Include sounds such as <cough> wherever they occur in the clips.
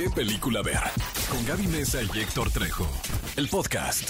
¿Qué película ver? Con Gaby Mesa y Héctor Trejo. El podcast.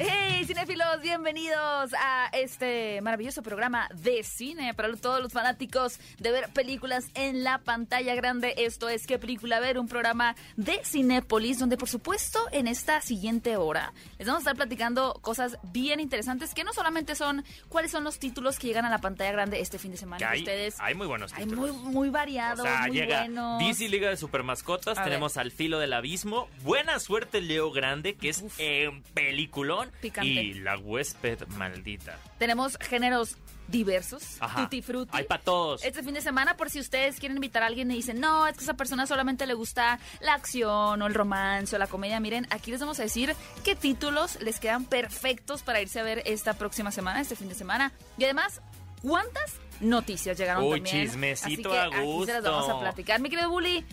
¡Hey, cinéfilos! Bienvenidos a este maravilloso programa de cine para todos los fanáticos de ver películas en la pantalla grande. Esto es ¿Qué película ver? Un programa de Cinépolis donde, por supuesto, en esta siguiente hora les vamos a estar platicando cosas bien interesantes que no solamente son cuáles son los títulos que llegan a la pantalla grande este fin de semana. Que hay, ustedes hay muy buenos hay títulos. muy, muy variados, o sea, muy llega buenos. DC Liga de Supermascotas, A tenemos Al Filo del Abismo, Buena Suerte Leo Grande, que es eh, peliculón, Picante. y La Huésped Maldita. Tenemos géneros diversos, Ajá. tutti frutti. Hay para todos. Este fin de semana, por si ustedes quieren invitar a alguien y dicen, no, es que a esa persona solamente le gusta la acción o el romance o la comedia, miren, aquí les vamos a decir qué títulos les quedan perfectos para irse a ver esta próxima semana, este fin de semana. Y además, ¿cuántas noticias llegaron Uy, también? chismecito Así que a Aquí se las vamos a gusto. platicar. Mi querido Bully,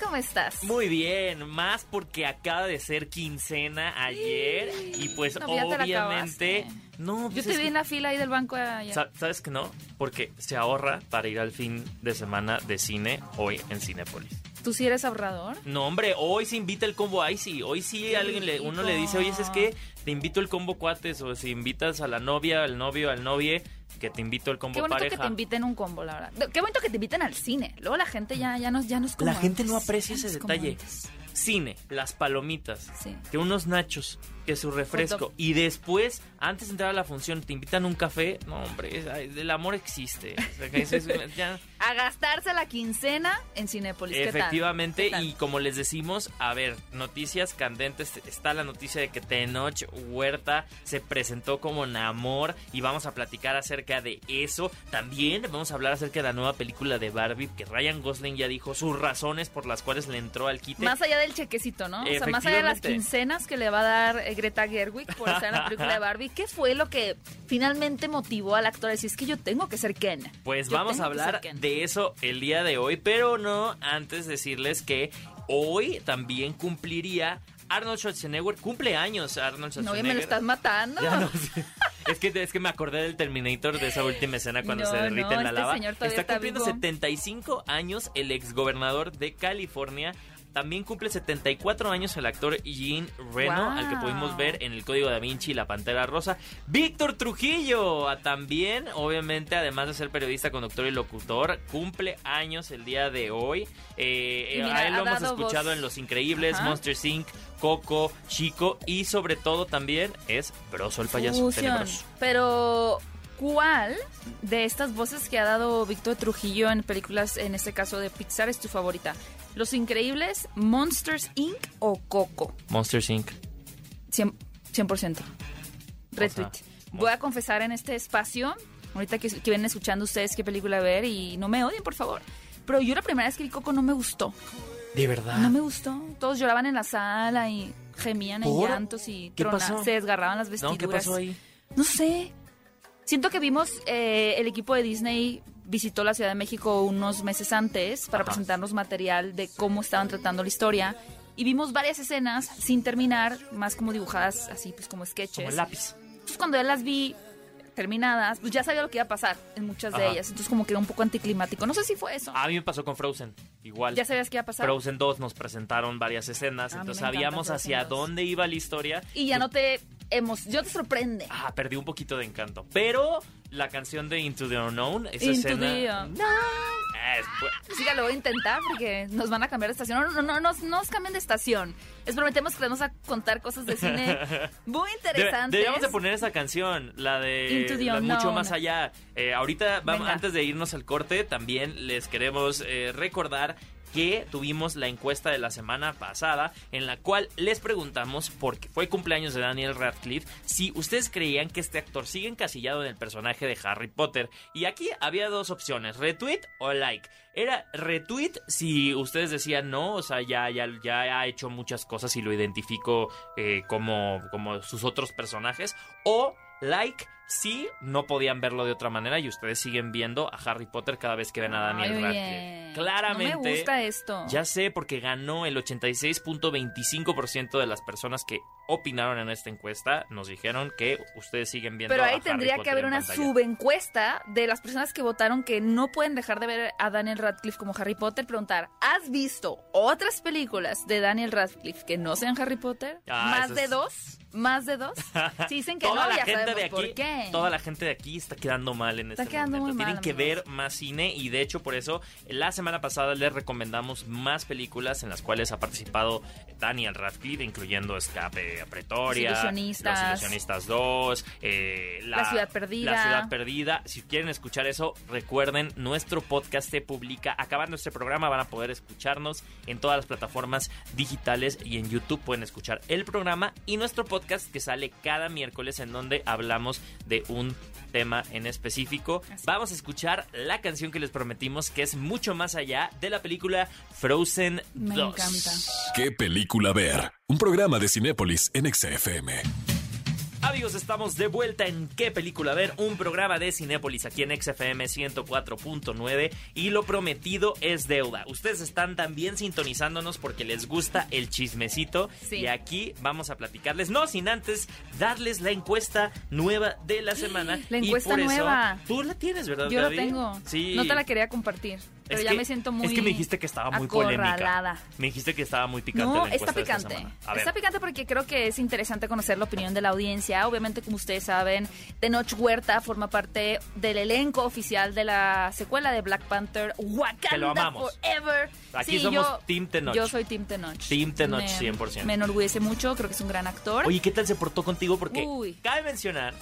¿cómo estás? Muy bien, más porque acaba de ser quincena ayer y pues No, te obviamente... No, Yo pues te es vi que- en la fila ahí del banco ayer. Sa- ¿Sabes que no? Porque se ahorra para ir al fin de semana de cine hoy en Cinépolis. ¿Tú sí eres ahorrador? No, hombre, hoy se invita el combo ahí sí. Hoy sí Qué alguien le, uno le dice, oye, es que te invito el combo cuates. O si invitas a la novia, al novio, al novie, que te invito el combo Qué bonito pareja. que te inviten un combo, la verdad. Qué bonito que te inviten al cine. Luego la gente ya, ya, no, ya no es como La gente no aprecia ese detalle. antes. Cine, las palomitas, Sí. que unos nachos, que su refresco. Y después, antes de entrar a la función, te invitan un café. No, hombre, es- el amor existe. O sea, que eso es- ya- <laughs> A gastarse la quincena en Cinépolis. ¿Qué tal? Efectivamente, ¿Qué tal? y como les decimos, a ver, noticias candentes, está la noticia de que Tenoch Huerta se presentó como Namor y vamos a platicar acerca de eso. También vamos a hablar acerca de la nueva película de Barbie, que Ryan Gosling ya dijo sus razones por las cuales le entró al quite. Más allá del chequecito, ¿no? O sea, más allá de las quincenas que le va a dar Greta Gerwig por estar en la película de Barbie, ¿qué fue lo que finalmente motivó al actor a decir, es que yo tengo que ser Ken? Pues Yo vamos a hablar Ken"? de eso el día de hoy, pero no antes decirles que hoy también cumpliría Arnold Schwarzenegger, cumple años Arnold No, Schwarzenegger. ya me lo estás matando. Ya no. <laughs> Es que, es que me acordé del Terminator de esa última escena cuando No, se derrite no, en la este lava. señor está cumpliendo vivo. 75 años el exgobernador de California. También cumple 74 años el actor Jean Reno, Wow. al que pudimos ver en el Código da Vinci y La Pantera Rosa. Víctor Trujillo, ah, también, obviamente, además de ser periodista, conductor y locutor, cumple años el día de hoy. Eh, mira, a él lo hemos escuchado voz. en Los Increíbles, Ajá. Monster Inc., Coco, Chico y sobre todo también es Broso el payaso. Pero, ¿cuál de estas voces que ha dado Víctor Trujillo en películas, en este caso de Pixar, es tu favorita? ¿Los Increíbles, Monsters Inc. o Coco? Monster Inc. 100%. 100%. Retweet. sea, Voy a confesar en este espacio, ahorita que, que vienen escuchando ustedes qué película ver y no me odien, por favor. Pero yo la primera vez que vi Coco no me gustó. De verdad. No me gustó. Todos lloraban en la sala y gemían en llantos y ¿Qué trona- pasó? se desgarraban las No, vestiduras. ¿qué pasó ahí? No sé. Siento que vimos, eh, el equipo de Disney visitó la Ciudad de México unos meses antes para Ajá. presentarnos material de cómo estaban tratando la historia. Y vimos varias escenas sin terminar, más como dibujadas así, pues como sketches. Como el lápiz. Entonces cuando ya las vi terminadas, pues ya sabía lo que iba a pasar en muchas de ellas. Entonces como que era un poco anticlimático. No sé si fue eso. A mí me pasó con Frozen. Igual. ¿Ya sabías qué iba a pasar? Frozen 2 nos presentaron varias escenas, A mí entonces sabíamos hacia 2. dónde iba la historia. Y ya no te yo te sorprende. Ah, perdí un poquito de encanto. Pero la canción de Into the Unknown, esa Into escena. the Unknown. Es bu- Sí, lo voy a intentar porque nos van a cambiar de estación. No, no, no, no, no nos cambien de estación. Les prometemos que les vamos a contar cosas de cine <laughs> muy interesantes. Deberíamos de poner esa canción, la de Into the la Unknown. mucho más allá. Eh, ahorita, vamos, antes de irnos al corte, también les queremos eh, recordar que tuvimos la encuesta de la semana pasada en la cual les preguntamos, porque fue cumpleaños de Daniel Radcliffe, si ustedes creían que este actor sigue encasillado en el personaje de Harry Potter. Y aquí había dos opciones, retweet o like. Era retweet si ustedes decían no, o sea, ya, ya, ya ha hecho muchas cosas y lo identifico eh, como, como sus otros personajes. O like si no podían verlo de otra manera y ustedes siguen viendo a Harry Potter cada vez que ven a Daniel Radcliffe. Claramente. No me gusta esto. Ya sé, porque ganó el 86.25% de las personas que opinaron en esta encuesta. Nos dijeron que ustedes siguen viendo Pero a ahí Harry tendría que haber una subencuesta de las personas que votaron que no pueden dejar de ver a Daniel Radcliffe como Harry Potter. Preguntar, ¿has visto otras películas de Daniel Radcliffe que no sean Harry Potter? Ah, ¿Más de es- dos? ¿Más de dos? <laughs> Si dicen que toda no, la ya gente sabemos de aquí, por qué. Toda la gente de aquí está quedando mal en Está este quedando momento. muy Tienen mal, que amigos. ver más cine y de hecho por eso la semana pasada les recomendamos más películas en las cuales ha participado Daniel Radcliffe, incluyendo Escape a Pretoria, Los Ilusionistas. Los Ilusionistas 2, eh, La Ciudad Perdida. La Ciudad Perdida. Si quieren escuchar eso, recuerden, nuestro podcast se publica. Acabando este programa van a poder escucharnos en todas las plataformas digitales y en YouTube pueden escuchar el programa y nuestro podcast que sale cada miércoles en donde hablamos de un tema en específico. Así. Vamos a escuchar la canción que les prometimos que es mucho más allá de la película Frozen Me 2. encanta. ¿Qué película ver? Un programa de Cinépolis en XFM. Amigos, estamos de vuelta en ¿Qué película ver? Un programa de Cinépolis aquí en XFM 104.9 y lo prometido es deuda. Ustedes están también sintonizándonos porque les gusta el chismecito Sí. y aquí vamos a platicarles, no sin antes darles la encuesta nueva de la semana. La Y encuesta por eso- nueva. Tú la tienes, ¿verdad? Yo la tengo. Sí. No te la quería compartir. Pero Es ya que- me siento muy. Es que me dijiste que estaba muy polémica. acorralada. Me dijiste que estaba muy picante No, la está esta picante. semana. A ver. Está picante porque creo que es interesante conocer la opinión de la audiencia. Obviamente, como ustedes saben, Tenoch Huerta forma parte del elenco oficial de la secuela de Black Panther, Wakanda Que lo amamos. Forever. Aquí Sí, somos yo- Team Tenoch. Yo soy Team Tenoch. Team Tenoch, Me- 100%. Me enorgullece mucho, creo que es un gran actor. Oye, ¿qué tal se portó contigo? Porque Uy. cabe mencionar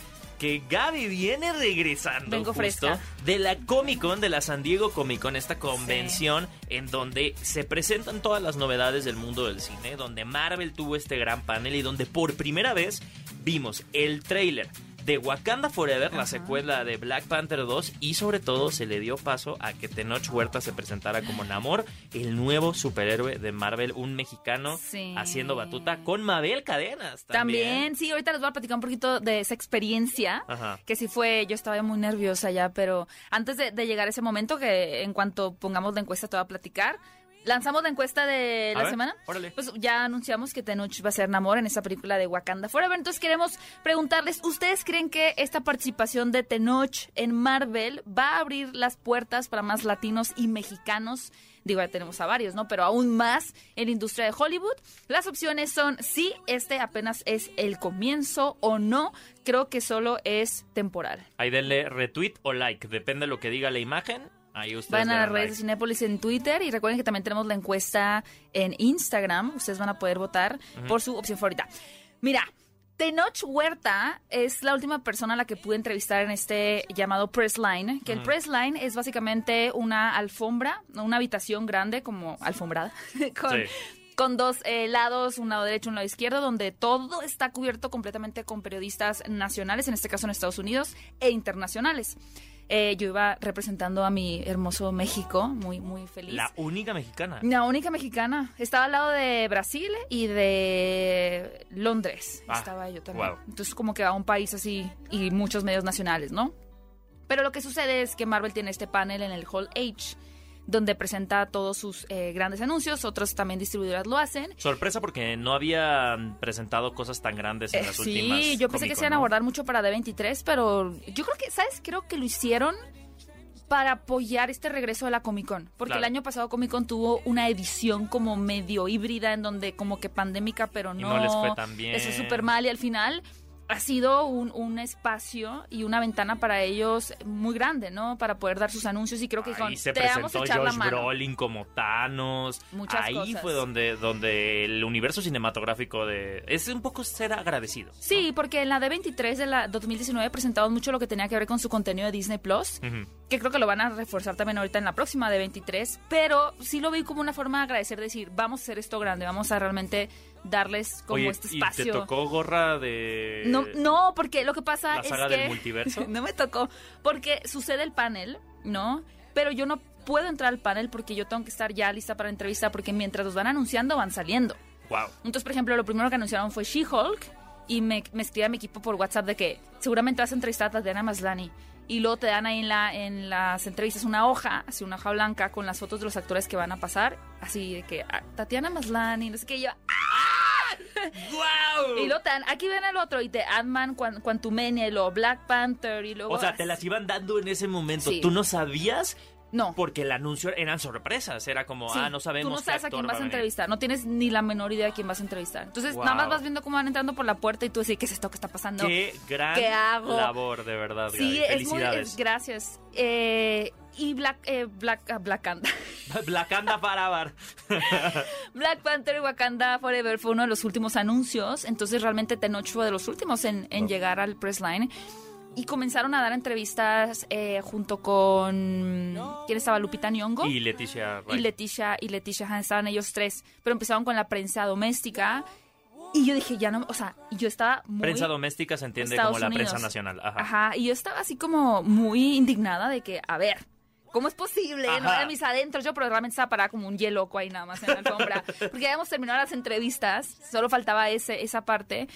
que Gaby viene regresando Vengo justo fresca. de la Comic Con, de la San Diego Comic Con, esta convención en donde se presentan todas las novedades del mundo del cine, donde Marvel tuvo este gran panel y donde por primera vez vimos el tráiler de Wakanda Forever, la secuela de Black Panther 2 y sobre todo se le dio paso a que Tenoch Huerta se presentara como Namor, el nuevo superhéroe de Marvel, un mexicano Sí. haciendo batuta con Mabel Cadenas. También. También, sí, ahorita les voy a platicar un poquito de esa experiencia. Ajá. Que sí fue, yo estaba muy nerviosa ya, pero antes de, de llegar a ese momento, que en cuanto pongamos la encuesta te voy a platicar, lanzamos la encuesta de A la ver, semana. órale. Pues ya anunciamos que Tenoch va a ser Namor en esa película de Wakanda Forever. Entonces queremos preguntarles, ¿ustedes creen que esta participación de Tenoch en Marvel va a abrir las puertas para más latinos y mexicanos? Digo, ya tenemos a varios, ¿no? Pero aún más en la industria de Hollywood. Las opciones son sí, este apenas es el comienzo o no. Creo que solo es temporal. Ahí denle retweet o like, depende de lo que diga la imagen. Ahí ustedes le a las redes like. de Cinépolis en Twitter y recuerden que también tenemos la encuesta en Instagram. Ustedes van a poder votar por su opción favorita. Mira, Tenoch Huerta es la última persona a la que pude entrevistar en este llamado Press Line. Que el Press Line es básicamente una alfombra, una habitación grande como alfombrada, <laughs> con, Sí. con dos eh, lados, un lado derecho, un lado izquierdo, donde todo está cubierto completamente con periodistas nacionales, en este caso en Estados Unidos, e internacionales. Eh, yo iba representando a mi hermoso México, muy, muy feliz. La única mexicana. La única mexicana. Estaba al lado de Brasil y de Londres. Ah, Estaba yo también. wow. Entonces, como que a un país así y muchos medios nacionales, ¿no? Pero lo que sucede es que Marvel tiene este panel en el Hall H, donde presenta todos sus eh, grandes anuncios. Otros también distribuidoras lo hacen. Sorpresa porque no habían presentado cosas tan grandes en Eh, las últimas. sí, yo pensé que se iban a ¿no? abordar mucho para D23, pero yo creo que, ¿sabes? Creo que lo hicieron para apoyar este regreso de la Comic Con. Porque Claro. el año pasado Comic Con tuvo una edición como medio híbrida, en donde como que pandémica, pero Y no. no les fue tan bien. Les fue súper mal y al final ha sido un, un espacio y una ventana para ellos muy grande, ¿no? Para poder dar sus anuncios y creo que Ahí se te vamos a presentó Josh. Brolin como Thanos. Muchas Ahí cosas. fue donde, donde el universo cinematográfico de... Es un poco ser agradecido. Sí, porque en la D23 de la 2019 presentaron mucho lo que tenía que ver con su contenido de Disney Plus. Que creo que lo van a reforzar también ahorita en la próxima de 23, pero sí lo vi como una forma de agradecer, decir, vamos a hacer esto grande, vamos a realmente darles como Oye, este ¿y espacio. te tocó gorra de... No, no, porque lo que pasa la es saga que del multiverso? <laughs> no me tocó, porque sucede el panel, ¿no? Pero yo no puedo entrar al panel porque yo tengo que estar ya lista para la entrevista porque mientras los van anunciando van saliendo. Wow. Entonces, por ejemplo, lo primero que anunciaron fue She-Hulk y me, me escribe a mi equipo por WhatsApp de que seguramente vas a entrevistar a Tatiana Maslani. Y luego te dan ahí en, la, en las entrevistas una hoja, así una hoja blanca con las fotos de los actores que van a pasar. Así de que ah, Tatiana Maslani, no sé qué, y yo. ¡Guau! Y luego te dan, aquí ven el otro, y te Ant-Man, Quan- Quantumania, y luego Black Panther, y luego. O sea, te las iban dando en ese momento. Sí. ¿Tú no sabías? No. Porque el anuncio eran sorpresas. Era como, Sí, ah, no sabemos. Tú no qué sabes a quién va vas a entrevistar. No tienes ni la menor idea de quién vas a entrevistar. Entonces, Wow. nada más vas viendo cómo van entrando por la puerta y tú decís, ¿qué es esto que está pasando? Qué gran ¿Qué hago? labor, de verdad, sí, Gaby. es muy. Es- gracias. Eh, y Black, eh, Black, ah, Black Panther. Blacanda <laughs> Parabar. Black Panther <laughs> Wakanda Forever fue uno de los últimos anuncios. Entonces, realmente Tenoch fue de los últimos en, en llegar al press line. Y comenzaron a dar entrevistas eh, junto con. ¿Quién estaba? Lupita Nyong'o. y Leticia y. Leticia y Leticia Han, estaban ellos tres, pero empezaron con la prensa doméstica y yo dije, ya no, o sea, y yo estaba muy... Prensa doméstica se entiende Estados como la Unidos. prensa nacional. Ajá. Ajá, y yo estaba así como muy indignada de que, a ver, ¿cómo es posible? No Ajá. era mis adentros, yo pero realmente estaba parada como un hielo ahí nada más en la alfombra, <laughs> porque ya habíamos terminado las entrevistas, solo faltaba ese, esa parte.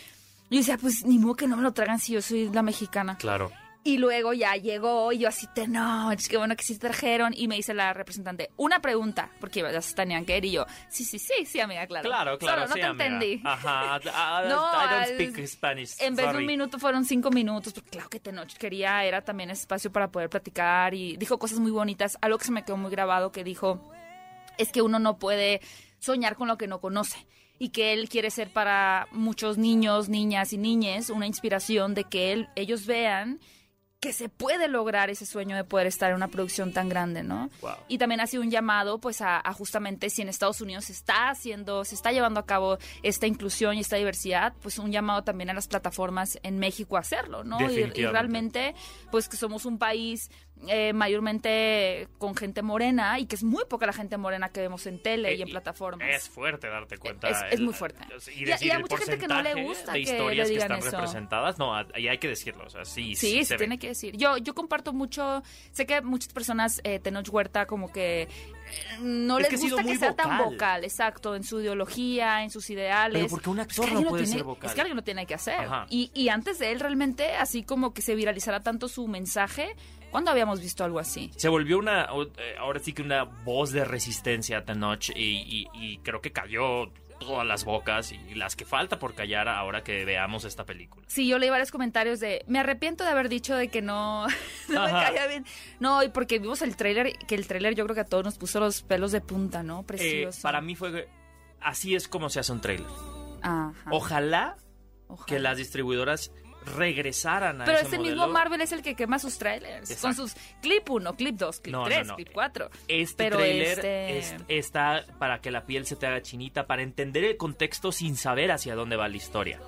Y yo decía, pues ni modo que no me lo tragan si yo soy la mexicana. Claro. Y luego ya llegó y yo así, te no, es que bueno que sí trajeron. Y me dice la representante, una pregunta, porque ya se tenían que ir. Y yo, sí, sí, sí, sí, amiga, claro. Claro, claro, Solo no sí, te amiga. entendí. Ajá. Ah, <laughs> No, I don't al- speak Spanish. En vez de un minuto fueron cinco minutos, porque claro que Tenoch quería, era también espacio para poder platicar y dijo cosas muy bonitas. Algo que se me quedó muy grabado que dijo es que uno no puede soñar con lo que no conoce y que él quiere ser para muchos niños, niñas y niñes una inspiración de que él, ellos vean que se puede lograr ese sueño de poder estar en una producción tan grande, ¿no? Wow. Y también ha sido un llamado, pues, a, a justamente si en Estados Unidos se está haciendo, se está llevando a cabo esta inclusión y esta diversidad, pues un llamado también a las plataformas en México a hacerlo, ¿no? Y, realmente, pues, que somos un país eh, mayormente con gente morena y que es muy poca la gente morena que vemos en tele y en Eh, plataformas. Es fuerte darte cuenta. Es- es muy fuerte. Y, Y- decir y el mucha gente que no le gusta de que historias le que digan están eso. representadas. No, ahí hay que decirlo. O sea, sí, Sí, sí, se tiene que decir. Yo, yo comparto mucho, sé que muchas personas, eh, Tenoch Huerta, como que eh, no Es les que gusta que sea tan vocal. exacto, en su ideología, en sus ideales. Pero porque un Es que actor no puede tiene- ser vocal. Es que alguien lo tiene que hacer. Y, y antes de él, realmente, así como que se viralizara tanto su mensaje, ¿cuándo habíamos visto algo así? Se volvió una, eh, ahora sí que una voz de resistencia Tenoch y, y- y creo que cayó todas las bocas y las que falta por callar ahora que veamos esta película. Sí, yo leí varios comentarios de, me arrepiento de haber dicho de que no, <laughs> no me caía bien. No, y porque vimos el tráiler, que el tráiler yo creo que a todos nos puso los pelos de punta, ¿no? Eh, Precioso. para mí fue, así es como se hace un trailer. Ajá. Ojalá Ojalá. que las distribuidoras regresaran a Pero ese este modelo. mismo Marvel es el que quema sus trailers. Con Exacto. sus clip 1, clip 2, clip No, no, 3, no. clip 4. Este Pero trailer este- es- está para que la piel se te haga chinita, para entender el contexto sin saber hacia dónde va la historia.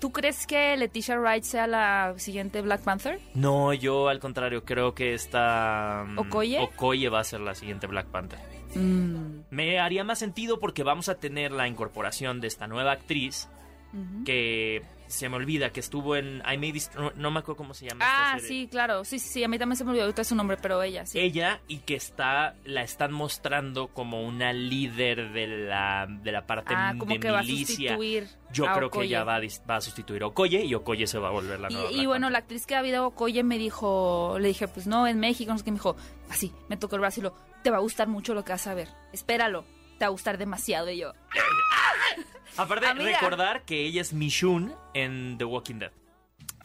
¿Tú crees que Leticia Wright sea la siguiente Black Panther? No, yo al contrario creo que esta mm, ¿Okoye? Okoye va a ser la siguiente Black Panther. Mm, Me haría más sentido porque vamos a tener la incorporación de esta nueva actriz que se me olvida que estuvo en I May no, no me acuerdo cómo se llama. esta Ah, sí, claro. Sí, sí, sí. A mí también se me olvidó ahorita su nombre, pero ella, sí. Ella y que está la están mostrando como una líder de la de la parte ah, como de que va a milicia. sustituir. Yo a creo que ella va a, dis- va a sustituir a Okoye y Okoye se va a volver la Y, nueva. y bueno, la actriz que ha habido Okoye me dijo, le dije, pues no, en México, no sé qué, me dijo, así, me tocó el brazo y lo, te va a gustar mucho lo que vas a ver, espéralo, te va a gustar demasiado. Y yo, <laughs> Aparte, Amiga. recordar que ella es Michonne en The Walking Dead.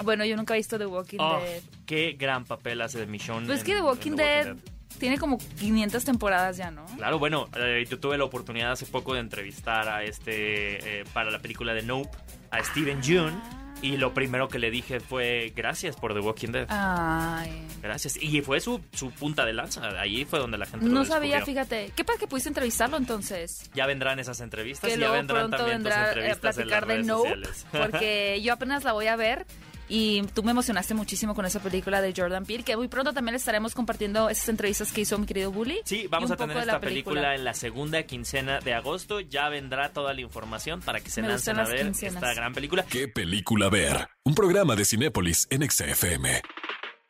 bueno, yo nunca he visto The Walking Oh, Dead. qué gran papel hace de Michonne. Pues es que The en Walking Dead tiene como 500 temporadas ya, ¿no? Claro, bueno, eh, yo tuve la oportunidad hace poco de entrevistar a este, eh, para la película de Nope, a Steven Yeun, y lo primero que le dije fue gracias por The Walking Dead. Ay. Gracias. Y fue su, su punta de lanza. Ahí fue donde la gente lo No sabía, fíjate. ¿Qué pasa que pudiste entrevistarlo entonces? Ya vendrán esas entrevistas Que ya vendrán pronto también tus vendrá a entrevistas en las platicar de redes Nope, sociales. <laughs> porque yo apenas la voy a ver y tú me emocionaste muchísimo con esa película de Jordan Peele, que muy pronto también estaremos compartiendo esas entrevistas que hizo mi querido Bully. Sí, vamos a tener esta la película. en la segunda quincena de agosto. Ya vendrá toda la información para que se Me lancen a ver quincenas. esta gran película. ¿Qué película ver? Un programa de Cinépolis en XFM.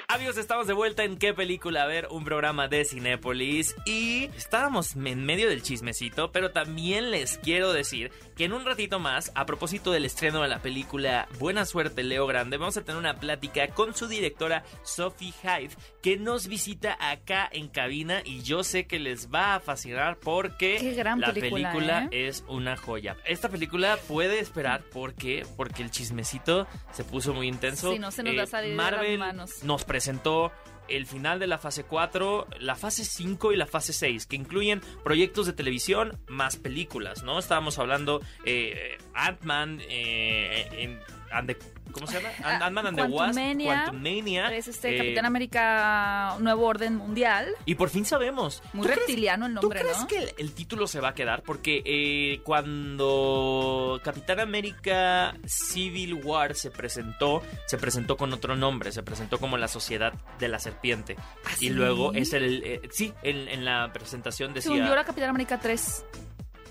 Amigos, estamos de vuelta en qué película a ver, un programa de Cinépolis y estábamos en medio del chismecito, pero también les quiero decir que en un ratito más, a propósito del estreno de la película Buena Suerte Leo Grande, vamos a tener una plática con su directora Sophie Hyde, que nos visita acá en cabina y yo sé que les va a fascinar porque la película, película ¿eh? es una joya. Esta película puede esperar porque porque el chismecito se puso muy intenso. Sí, no se nos va a salir de las Marvel manos. nos presentó el final de la fase 4, la fase 5 y la fase 6, que incluyen proyectos de televisión más películas, ¿no? Estábamos hablando eh, Ant-Man, eh, en- and the- ¿cómo se llama? <laughs> Ant- Ant-Man and the Wasp, Quantumania. Es este eh, Capitán América Nuevo Orden Mundial. Y por fin sabemos. Muy ¿Tú crees- reptiliano el nombre, ¿Tú crees ¿no? que el, el título se va a quedar? Porque eh, cuando Capitán América Civil War se presentó, se presentó con otro nombre, se presentó como la Sociedad de la Serpiente. ¿Ah, Y sí? luego es el... eh, sí, en, en la presentación Según yo decía... era Capitán América 3.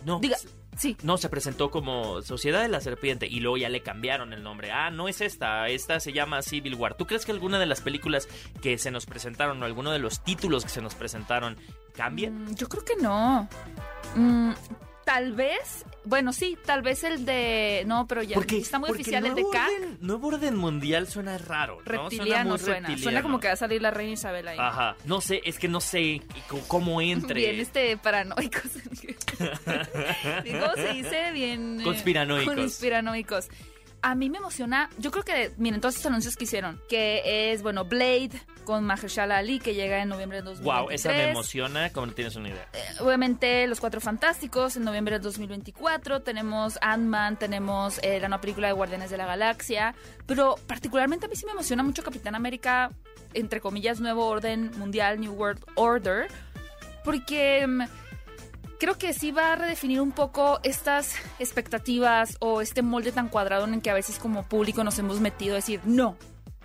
No, Diga, sí. no, se presentó como Sociedad de la Serpiente y luego ya le cambiaron el nombre. Ah, no es esta, esta se llama Civil War. ¿Tú crees que alguna de las películas que se nos presentaron o alguno de los títulos que se nos presentaron cambien? Mm, yo creo que no. Mm, tal vez, bueno, sí, tal vez el de. No, pero ya está muy porque oficial el de orden- nuevo orden mundial suena raro, ¿no? Reptiliano suena. Suena, reptiliano. como que va a salir la reina Isabel ahí. Ajá, no sé, es que no sé cómo <laughs> entre. Bien, este paranoicos. <laughs> ¿Cómo se dice? Bien. Conspiranoicos. Conspiranoicos. A mí me emociona, yo creo que, miren, todos estos anuncios que hicieron, que es, bueno, Blade con Mahershala Ali, que llega en noviembre de 2023. Wow, esa me emociona, como no tienes una idea. Eh, Obviamente, Los Cuatro Fantásticos en noviembre de 2024. Tenemos Ant-Man, tenemos eh, la nueva película de Guardianes de la Galaxia. Pero particularmente a mí sí me emociona mucho Capitán América, entre comillas, Nuevo Orden Mundial, New World Order. Porque mm, creo que sí va a redefinir un poco estas expectativas o este molde tan cuadrado en el que a veces como público nos hemos metido a decir, no.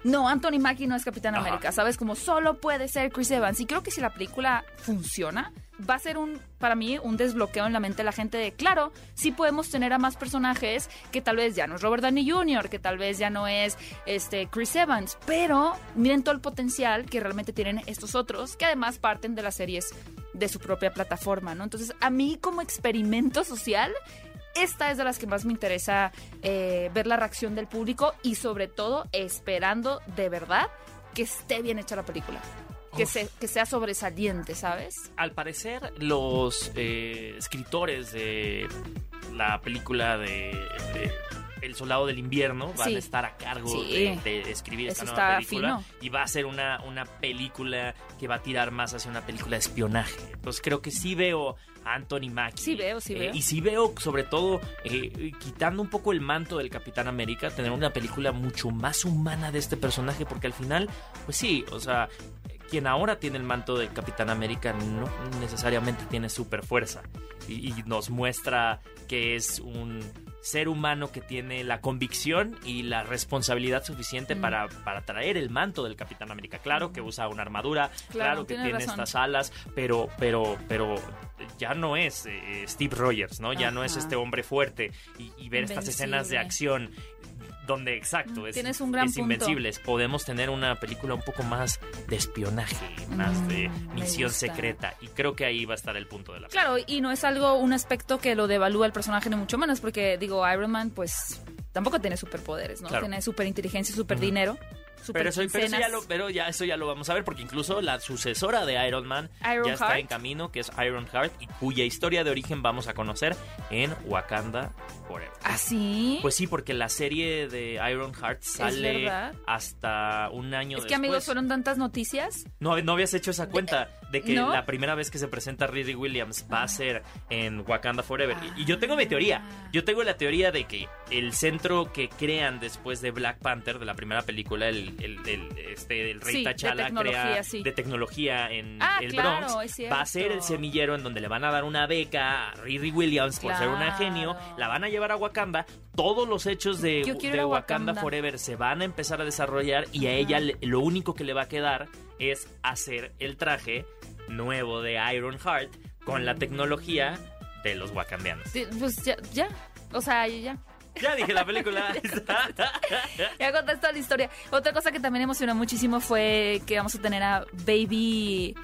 No, Anthony Mackie no es Capitán Ajá. América, ¿sabes? Como solo puede ser Chris Evans. Y creo que si la película funciona, va a ser un, para mí, un desbloqueo en la mente de la gente de, claro, sí podemos tener a más personajes que tal vez ya no es Robert Downey Jr., que tal vez ya no es este Chris Evans, pero miren todo el potencial que realmente tienen estos otros, que además parten de las series de su propia plataforma, ¿no? Entonces, a mí como experimento social, esta es de las que más me interesa eh, ver la reacción del público y sobre todo esperando de verdad que esté bien hecha la película. Que, Uf. se- que sea sobresaliente, ¿sabes? Al parecer, los eh, escritores de la película de, de El Soldado del Invierno van Sí. a estar a cargo Sí. de, de escribir esta Eso nueva está película fino. y va a ser una, una película que va a tirar más hacia una película de espionaje. Entonces creo que sí veo a Anthony Mackie. Sí veo, sí Eh, veo. y sí veo, sobre todo, eh, quitando un poco el manto del Capitán América, tener una película mucho más humana de este personaje, porque al final, pues sí, o sea, quien ahora tiene el manto del Capitán América no necesariamente tiene super fuerza y, y nos muestra que es un ser humano que tiene la convicción y la responsabilidad suficiente Mm. para, para traer el manto del Capitán América. Claro que usa una armadura, claro, Claro, que tiene razón. estas alas, pero, pero, pero ya no es eh, Steve Rogers, ¿no? Ya no es este hombre fuerte y, y ver estas escenas de acción donde exacto es, tienes un gran es punto. invencibles. Podemos tener una película un poco más de espionaje, más de Mm, misión secreta y creo que ahí va a estar el punto de la Claro, y no es algo, un aspecto que lo devalúa el personaje ni mucho menos, porque digo, Iron Man, pues tampoco tiene superpoderes, ¿no? Claro. Tiene super inteligencia, super dinero, super Pero eso, pero, eso ya lo, pero ya eso ya lo vamos a ver porque incluso la sucesora de Iron Man Iron ya está en camino, que es Iron Heart y cuya historia de origen vamos a conocer en Wakanda Forever. ¿Ah, sí? Pues sí, porque la serie de Iron Heart sale hasta un año es después. que amigos, fueron tantas noticias. No, no habías hecho esa cuenta de que ¿no? la primera vez que se presenta Riri Williams va a ser en Wakanda Forever. Y, y yo tengo mi teoría. Yo tengo la teoría de que el centro que crean después de Black Panther, de la primera película, el, el- el- este, el Rey Sí, T'Challa crea sí. de tecnología en Ah, el claro, Bronx. Va a ser el semillero en donde le van a dar una beca a Riri Williams por ser una genio. La van a llevar a Wakanda. Todos los hechos de, de Wakanda Wakanda. Forever se van a empezar a desarrollar y a ella le- lo único que le va a quedar es hacer el traje nuevo de Iron Heart con la tecnología de los wakandianos. Sí, Pues ya, ya. O sea, ya. Ya dije la película. <laughs> ya contaste toda la historia. Otra cosa que también emocionó muchísimo fue que vamos a tener a Baby...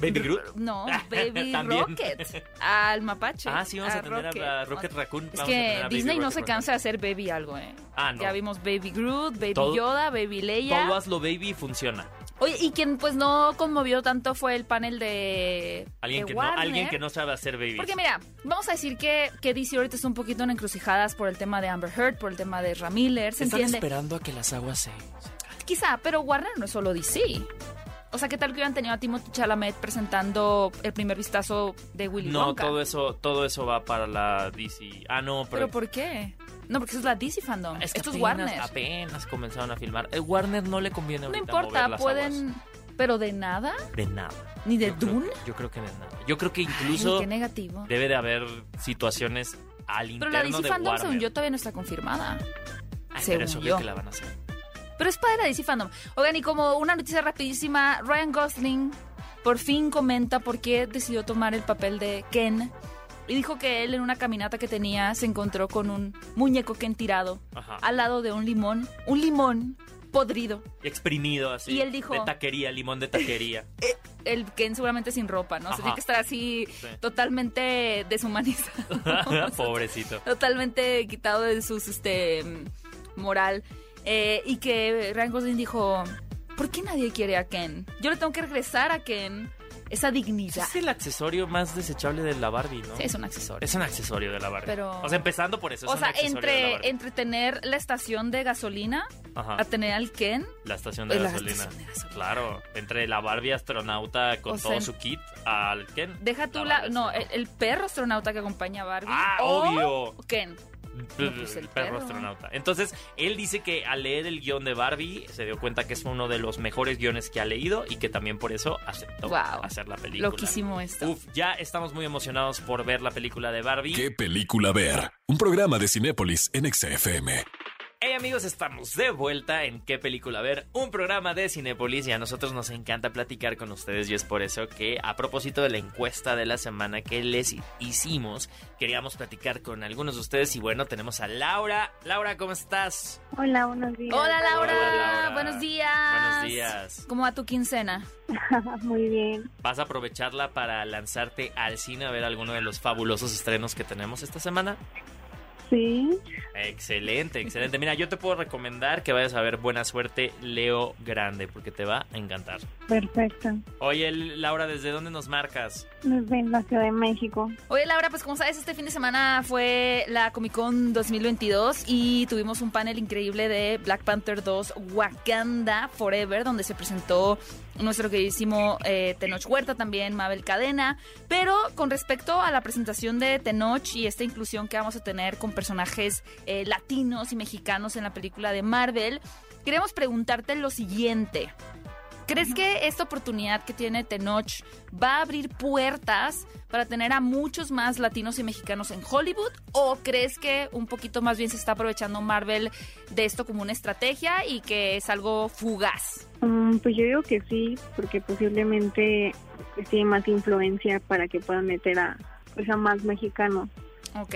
¿Baby Groot? No, <laughs> Baby. Rocket. Al mapache. Ah, sí, vamos a, tener Rocket. a Rocket Raccoon. Es que Disney no Rocket se cansa de hacer Baby algo, ¿eh? Ah, no. Ya vimos Baby Groot, Baby Todo- Yoda, Baby Leia. Todo hazlo baby y funciona. Oye, y quien pues no conmovió tanto fue el panel de, Alguien de que, no, alguien que no sabe hacer babies. Porque mira, vamos a decir que, que DC ahorita está un poquito en encrucijadas por el tema de Amber Heard, por el tema de Ramiller, ¿se Están entiende? esperando a que las aguas se... Quizá, pero Warner no es solo DC. O sea, ¿qué tal que hubieran tenido a Timothy Chalamet presentando el primer vistazo de Willy No, Wonka? todo eso, todo eso va para la DC. Ah, no, pero... ¿Pero por qué? No, porque eso es la DC fandom. Es que Esto es Warner. apenas comenzaron a filmar. El Warner no le conviene No importa, mover las pueden... aguas. Pero de nada, De nada. ni de Yo creo- Dune. yo creo que de nada. Yo creo que Ay, incluso qué negativo. debe de haber situaciones al Pero la interno DC de fandom, Warner. según yo, todavía no está confirmada. Ay, según pero eso yo. que la van a hacer. Pero es padre la DC Fandom. Oigan, y como una noticia rapidísima, Ryan Gosling por fin comenta por qué decidió tomar el papel de Ken. Y dijo que él en una caminata que tenía se encontró con un muñeco Ken tirado Ajá. al lado de un limón. Un limón podrido. Exprimido así. Y él dijo- De taquería, limón de taquería. <laughs> El Ken seguramente sin ropa, ¿no? Se Ajá. tiene que estar así Sí. totalmente deshumanizado. <laughs> Pobrecito. totalmente quitado de sus este moral Eh, y que Ryan Gosling dijo ¿por qué nadie quiere a Ken? yo le tengo que regresar a Ken esa dignidad Es el accesorio más desechable de la Barbie, ¿no? Sí, es un accesorio Es un accesorio de la Barbie. Pero- O sea, empezando por eso. es o un sea entre entre tener la estación de gasolina Ajá. a tener al Ken La estación de La gasolina. estación de gasolina. Claro, entre la Barbie astronauta con O todo sea, su kit al Ken. deja tú la no el, perro astronauta que acompaña a Barbie Ah, o obvio. Ken el, pues, el perro perro. astronauta. Entonces, él dice que al leer el guion de Barbie se dio cuenta que es uno de los mejores guiones que ha leído y que también por eso aceptó Wow. hacer la película. loquísimo esto Uf, ya estamos muy emocionados por ver la película de Barbie. ¿Qué película ver? Un programa de Cinépolis en XFM. Hey amigos, estamos de vuelta en ¿Qué película ver? Un programa de Cinepolis y a nosotros nos encanta platicar con ustedes y es por eso que a propósito de la encuesta de la semana que les hicimos, queríamos platicar con algunos de ustedes y bueno, tenemos a Laura. Laura, ¿cómo estás? Hola, buenos días. Hola Laura. Hola, Laura. buenos días Buenos días. ¿cómo va tu quincena? <laughs> Muy bien. ¿Vas a aprovecharla para lanzarte al cine a ver alguno de los fabulosos estrenos que tenemos esta semana? Sí. Excelente, excelente. Mira, yo te puedo recomendar que vayas a ver Buena Suerte Leo Grande porque te va a encantar. Perfecto. Oye, Laura, ¿desde dónde nos marcas? Desde la Ciudad de México. Oye, Laura, pues como sabes, este fin de semana fue la Comic Con 2022 y tuvimos un panel increíble de Black Panther 2 Wakanda Forever, donde se presentó nuestro queridísimo eh, Tenoch Huerta, también Mabel Cadena. Pero con respecto a la presentación de Tenoch y esta inclusión que vamos a tener con personajes eh, latinos y mexicanos en la película de Marvel, queremos preguntarte lo siguiente. ¿Crees que esta oportunidad que tiene Tenoch va a abrir puertas para tener a muchos más latinos y mexicanos en Hollywood? ¿O crees que un poquito más bien se está aprovechando Marvel de esto como una estrategia y que es algo fugaz? Mm, pues yo digo que sí, porque posiblemente pues, tiene más influencia para que puedan meter a, pues, a más mexicanos. Ok.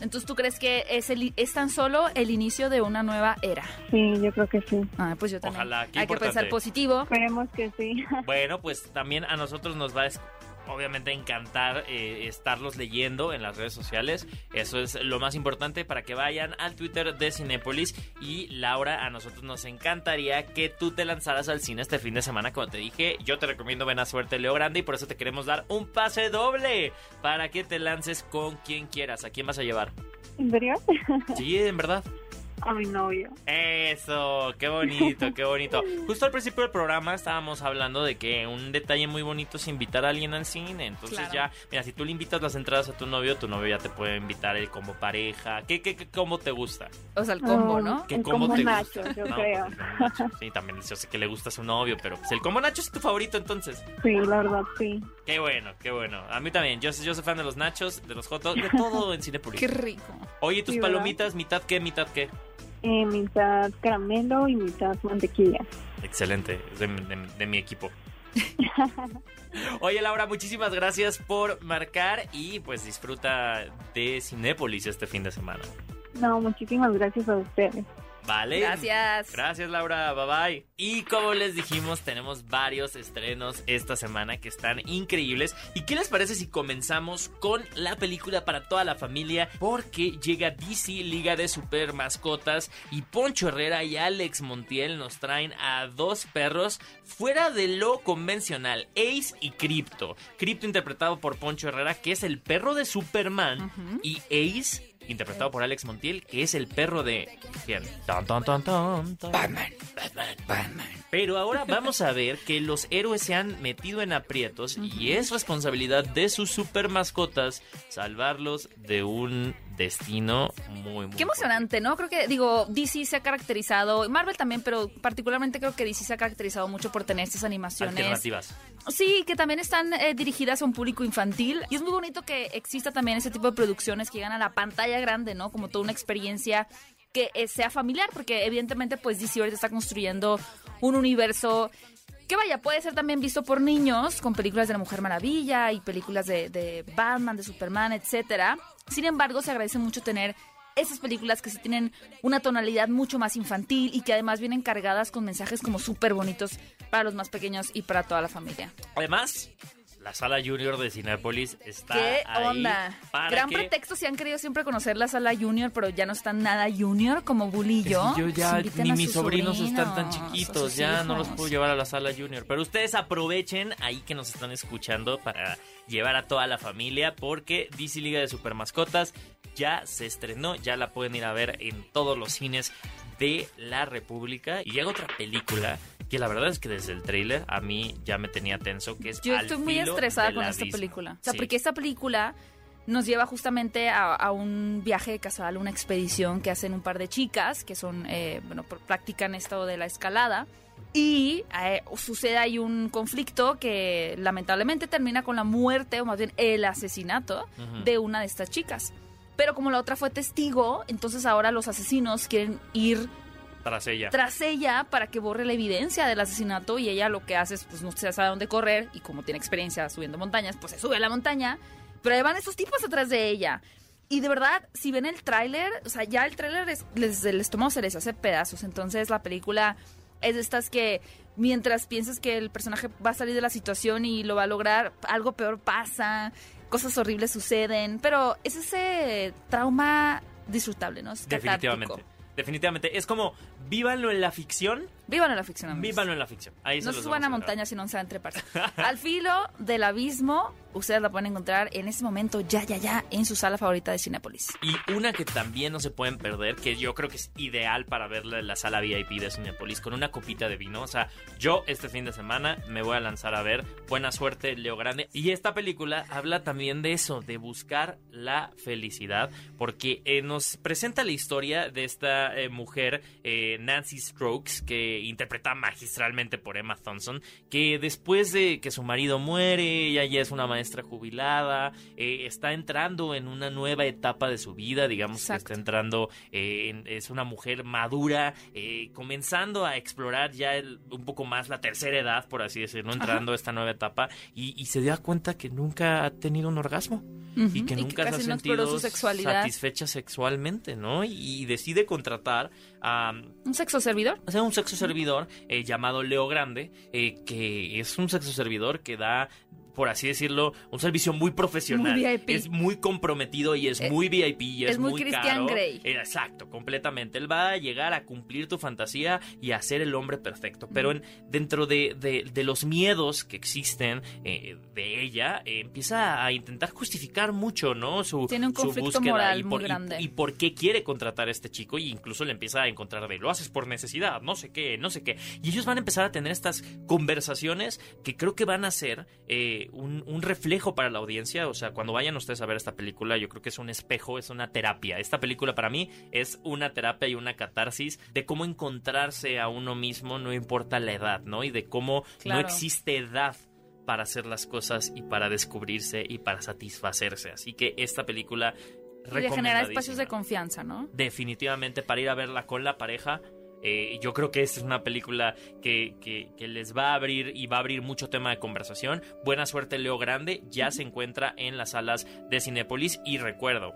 Entonces, ¿tú crees que es, el, es tan solo el inicio de una nueva era? Sí, yo creo que sí. Ah, pues yo también. Ojalá, qué Hay que pensar positivo. Esperemos que sí. <laughs> Bueno, pues también a nosotros nos va a obviamente encantar eh, estarlos leyendo en las redes sociales. Eso es lo más importante para que vayan al Twitter de Cinépolis. Y Laura, a nosotros nos encantaría que tú te lanzaras al cine este fin de semana. Como te dije, yo te recomiendo Buena Suerte Leo Grande y por eso te queremos dar un pase doble para que te lances con quien quieras. ¿A quién vas a llevar? ¿En serio? Sí, en verdad. A mi novio. Eso, qué bonito, qué bonito. Justo al principio del programa estábamos hablando de que un detalle muy bonito es invitar a alguien al cine. Entonces Claro. ya, mira, si tú le invitas las entradas a tu novio, tu novio ya te puede invitar el como pareja. ¿Qué, qué, qué cómo te gusta? O sea, el combo, Oh, ¿no? ¿Qué El combo combo te nacho, gusta? yo No, creo. pues, nacho. Sí, también yo sé que le gusta a su novio, pero pues el combo nacho es tu favorito entonces. Sí, la verdad, sí. Qué bueno, qué bueno. A mí también. Yo, yo soy fan de los nachos, de los hot dogs, de todo en Cinepolis. Qué rico. Oye, tus Sí, ¿verdad? palomitas, mitad qué, mitad qué. Eh, mitad caramelo y mitad mantequilla. Excelente, es de, de- de mi equipo. <laughs> Oye Laura, muchísimas gracias por marcar y pues disfruta de Cinépolis este fin de semana. No, muchísimas gracias a ustedes. Vale. Gracias. Gracias, Laura. Bye bye. Y como les dijimos, tenemos varios estrenos esta semana que están increíbles. ¿Y qué les parece si comenzamos con la película para toda la familia? Porque llega DC Liga de Super Mascotas y Poncho Herrera y Alex Montiel nos traen a dos perros fuera de lo convencional, Ace y Crypto. Crypto interpretado por Poncho Herrera, que es el perro de Superman, y Ace interpretado por Alex Montiel, que es el perro de... ¿Quién? Tan. Batman, Batman. Pero ahora vamos a ver que los héroes se han metido en aprietos y es responsabilidad de sus super mascotas salvarlos de un destino muy, muy Qué emocionante, ¿no? Creo que, digo, DC se ha caracterizado, Marvel también, pero particularmente creo que DC se ha caracterizado mucho por tener estas animaciones. Alternativas. Sí, que también están eh, dirigidas a un público infantil. Y es muy bonito que exista también ese tipo de producciones que llegan a la pantalla grande, ¿no? Como toda una experiencia que eh, sea familiar, porque evidentemente pues DC ahorita está construyendo un universo que vaya, puede ser también visto por niños con películas de la Mujer Maravilla y películas de, Batman, de Superman, etcétera. Sin embargo, se agradece mucho tener esas películas que sí tienen una tonalidad mucho más infantil y que además vienen cargadas con mensajes como súper bonitos para los más pequeños y para toda la familia. Además, la sala junior de Cinépolis está ¿Qué ahí onda? para Gran que- pretexto si han querido siempre conocer la sala junior, pero ya no están nada junior como Bully y Es que yo. yo ya Pues inviten ni mis sobrinos están tan chiquitos, ya no los puedo llevar a la sala junior. Pero ustedes aprovechen ahí que nos están escuchando para llevar a toda la familia porque DC Liga de Super Mascotas ya se estrenó, ya la pueden ir a ver en todos los cines de la República. Y llega otra película que la verdad es que desde el tráiler a mí ya me tenía tenso, que es Yo estoy muy estresada con esta abismo. película. O sea, Sí. porque esta película nos lleva justamente a, a un viaje casual, una expedición que hacen un par de chicas que son, eh, bueno, pr- practican esto de la escalada. Y eh, sucede ahí un conflicto que lamentablemente termina con la muerte, o más bien el asesinato, de una de estas chicas. Pero como la otra fue testigo, entonces ahora los asesinos quieren ir Tras ella. tras ella para que borre la evidencia del asesinato y ella lo que hace es pues no se sabe dónde correr y como tiene experiencia subiendo montañas, pues se sube a la montaña, pero ahí van estos tipos atrás de ella. Y de verdad, si ven el tráiler, o sea, ya el tráiler les, les, el estómago se les hace pedazos, entonces la película es de estas que mientras piensas que el personaje va a salir de la situación y lo va a lograr, algo peor pasa, cosas horribles suceden, pero es ese trauma disfrutable, ¿no? Definitivamente. Definitivamente. Es como, vívanlo en la ficción, Vívanlo la ficción, amigos. vívanlo en la ficción. Ahí No se suban a vamos dejar. montaña si no saben treparse. <laughs> Al filo del abismo, ustedes la pueden encontrar en este momento, ya, ya, ya, en su sala favorita de Cinépolis. Y una que también no se pueden perder, que yo creo que es ideal para verla en la sala VIP de Cinepolis, con una copita de vino. O sea, yo este fin de semana me voy a lanzar a ver Buena Suerte, Leo Grande. Y esta película habla también de eso, de buscar la felicidad, porque eh, nos presenta la historia de esta eh, mujer, eh, Nancy Strokes, que interpreta magistralmente por Emma Thompson, que después de que su marido muere, ella ya es una maestra jubilada, eh, está entrando en una nueva etapa de su vida, digamos Exacto. que está entrando, eh, en- es una mujer madura, eh, comenzando a explorar ya el- un poco más la tercera edad, por así decirlo, entrando a esta nueva etapa, y, y se da cuenta que nunca ha tenido un orgasmo y que nunca se ha no sentido su sexualidad. satisfecha sexualmente, ¿no? Y, y decide contratar a, ¿Un sexo servidor? o sea, un sexo servidor eh, llamado Leo Grande, eh, que es un sexo servidor que da, por así decirlo, un servicio muy profesional. Muy VIP. Es muy comprometido y es Eh, muy VIP y es, es muy muy Christian caro. Grey. Eh, exacto, completamente. Él va a llegar a cumplir tu fantasía y a ser el hombre perfecto. Pero en, dentro de, de- de los miedos que existen eh, de ella, eh, empieza a intentar justificar mucho, ¿no? Su, Tiene un su conflicto búsqueda moral y muy por, y- grande. y por qué quiere contratar a este chico y incluso le empieza a encontrar de lo haces por necesidad, no sé qué, no sé qué. Y ellos van a empezar a tener estas conversaciones que creo que van a ser eh, un, un reflejo para la audiencia. O sea, cuando vayan ustedes a ver esta película, yo creo que es un espejo, es una terapia. Esta película para mí es una terapia y una catarsis de cómo encontrarse a uno mismo, no importa la edad, ¿no? Y de cómo Claro. no existe edad para hacer las cosas y para descubrirse y para satisfacerse. Así que esta película Y de generar espacios de confianza, ¿no? Definitivamente para ir a verla con la pareja. Eh, yo creo que esta es una película que, que- que les va a abrir y va a abrir mucho tema de conversación. Buena suerte, Leo Grande. Ya se encuentra en las salas de Cinépolis. Y recuerdo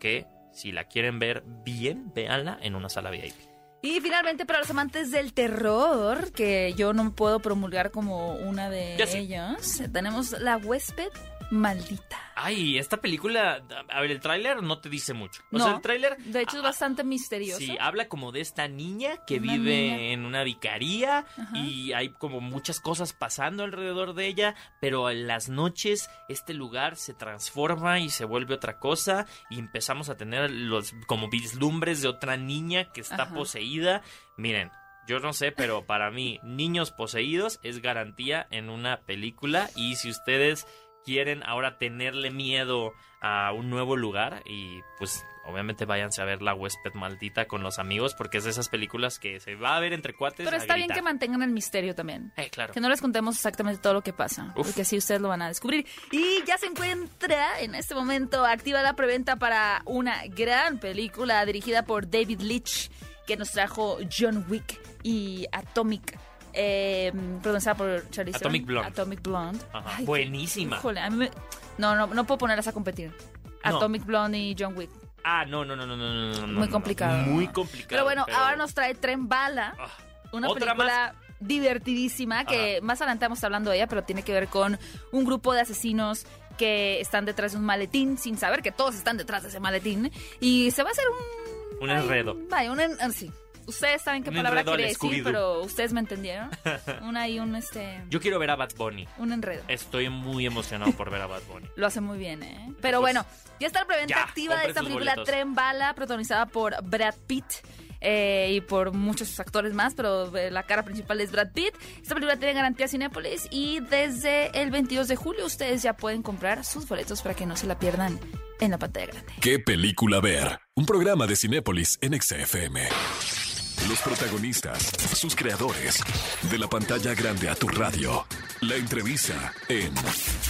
que Si la quieren ver bien, véanla en una sala VIP. Y finalmente para los amantes del terror, que yo no puedo promulgar como una de ellos, tenemos La huésped maldita. Ay, esta película, a ver, el tráiler no te dice mucho. O No, sea, el tráiler... De hecho es ah, bastante misterioso. Sí, habla como de esta niña que Una vive niña. en una vicaría Ajá. y hay como muchas cosas pasando alrededor de ella, pero en las noches este lugar se transforma y se vuelve otra cosa y empezamos a tener los como vislumbres de otra niña que está Ajá. poseída. Miren, yo no sé, pero para mí niños poseídos es garantía en una película y si ustedes quieren ahora tenerle miedo a un nuevo lugar y pues obviamente váyanse a ver La huésped maldita con los amigos porque es de esas películas que se va a ver entre cuates. Pero está bien que mantengan el misterio también. Eh, claro. Que no les contemos exactamente todo lo que pasa, Uf. porque así ustedes lo van a descubrir. Y ya se encuentra en este momento activa la preventa para una gran película dirigida por David Leitch, que nos trajo John Wick y Atomic. Eh, pronunciada por Charlize Atomic Theron. Blonde. Atomic Blonde. Ajá, Ay, buenísima. Híjole, a mí me- No, no, no puedo ponerlas a competir. No. Atomic Blonde y John Wick. Ah, no, no, no, no, no, no, no, no, Muy no, complicado. Muy complicado. Pero bueno, ahora nos trae Tren Bala. Ah, Una ¿Otra película divertidísima que más adelante vamos a estar hablando de ella, pero tiene que ver con un grupo de asesinos que están detrás de un maletín sin saber que todos están detrás de ese maletín y se va a hacer un Un enredo. Vaya, un en- ah, sí. Ustedes saben qué Un palabra quiere decir, pero ustedes me entendieron. <laughs> Un ahí un este Yo quiero ver a Bad Bunny. un enredo. Estoy muy emocionado por ver a Bad Bunny. Lo hace muy bien, ¿eh? Pero Pues, bueno, ya está la preventa ya, activa de esta película boletos. Tren Bala, protagonizada por Brad Pitt. eh, y por muchos actores más, pero eh, la cara principal es Brad Pitt. Esta película tiene garantía Cinépolis y desde el 22 de julio ustedes ya pueden comprar sus boletos para que no se la pierdan en la pantalla grande. ¿Qué película ver? Un programa de Cinépolis en XFM. Los protagonistas, sus creadores, de la pantalla grande a tu radio. La entrevista en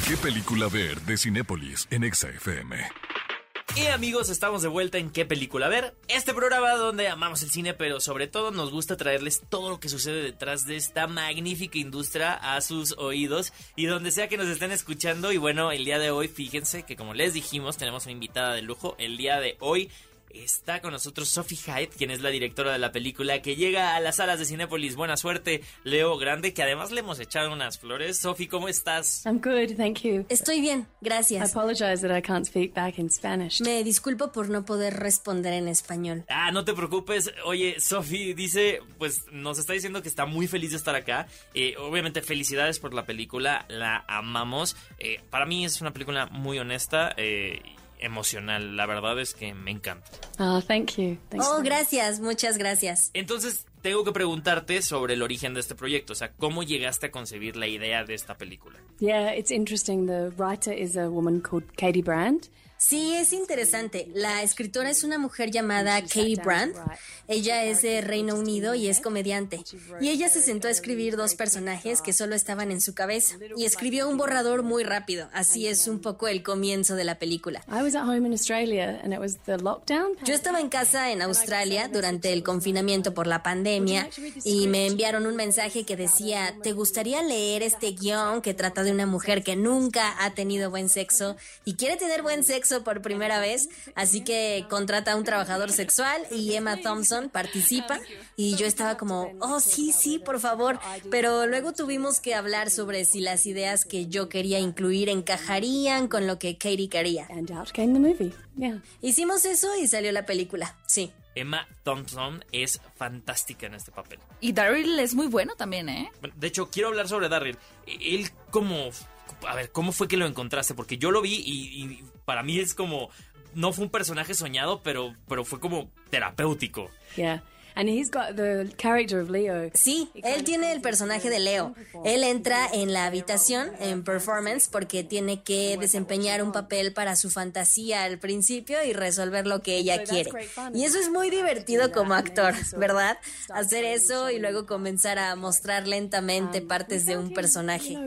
¿Qué película ver? de Cinépolis en XFM. Y amigos, estamos de vuelta en ¿Qué película ver? Este programa donde amamos el cine, pero sobre todo nos gusta traerles todo lo que sucede detrás de esta magnífica industria a sus oídos y donde sea que nos estén escuchando. Y bueno, el día de hoy, fíjense que como les dijimos, tenemos una invitada de lujo. El día de hoy está con nosotros Sophie Hyde, quien es la directora de la película, que llega a las salas de Cinépolis. Buena suerte, Leo Grande, que además le hemos echado unas flores. Sophie, ¿cómo estás? I'm good, thank you. Estoy bien, I gracias. apologize that I can't speak back in Spanish. Me disculpo por no poder responder en español. Ah, no te preocupes. Oye, Sophie dice, pues nos está diciendo que está muy feliz de estar acá. Eh, obviamente, felicidades por la película, la amamos. Eh, para mí es una película muy honesta, eh, emocional. La verdad es que me encanta. Oh, thank you. Thanks Oh, gracias, muchas gracias. Entonces, tengo que preguntarte sobre el origen de este proyecto. O sea, ¿cómo llegaste a concebir la idea de esta película? Yeah, it's interesting. The writer is a woman called Katie Brand. Sí, es interesante. La escritora es una mujer llamada Katie Brandt. Ella es de Reino Unido y es comediante. Y ella se sentó a escribir dos personajes que solo estaban en su cabeza. Y escribió un borrador muy rápido. Así es un poco el comienzo de la película. I was at home in Australia and it was the lockdown. Yo estaba en casa en Australia durante el confinamiento por la pandemia y me enviaron un mensaje que decía, ¿te gustaría leer este guion que trata de una mujer que nunca ha tenido buen sexo y quiere tener buen sexo por primera vez? Así que contrata a un trabajador sexual y Emma Thompson participa y yo estaba como, oh sí, sí, por favor. Pero luego tuvimos que hablar sobre si las ideas que yo quería incluir encajarían con lo que Katie quería. And out came the movie. Yeah. Hicimos eso y salió la película, sí. Emma Thompson es fantástica en este papel. Y Daryl es muy bueno también, ¿eh? De hecho, quiero hablar sobre Darryl. Él como... A ver, ¿cómo fue que lo encontraste? Porque yo lo vi y, y para mí es como... No fue un personaje soñado, pero, pero fue como terapéutico. Yeah. And he's got the character of Leo. Sí, él tiene el personaje de Leo. Él entra en la habitación en performance porque tiene que desempeñar un papel para su fantasía al principio y resolver lo que ella quiere. Y eso es muy divertido como actor, ¿verdad? Hacer eso y luego comenzar a mostrar lentamente partes de un personaje.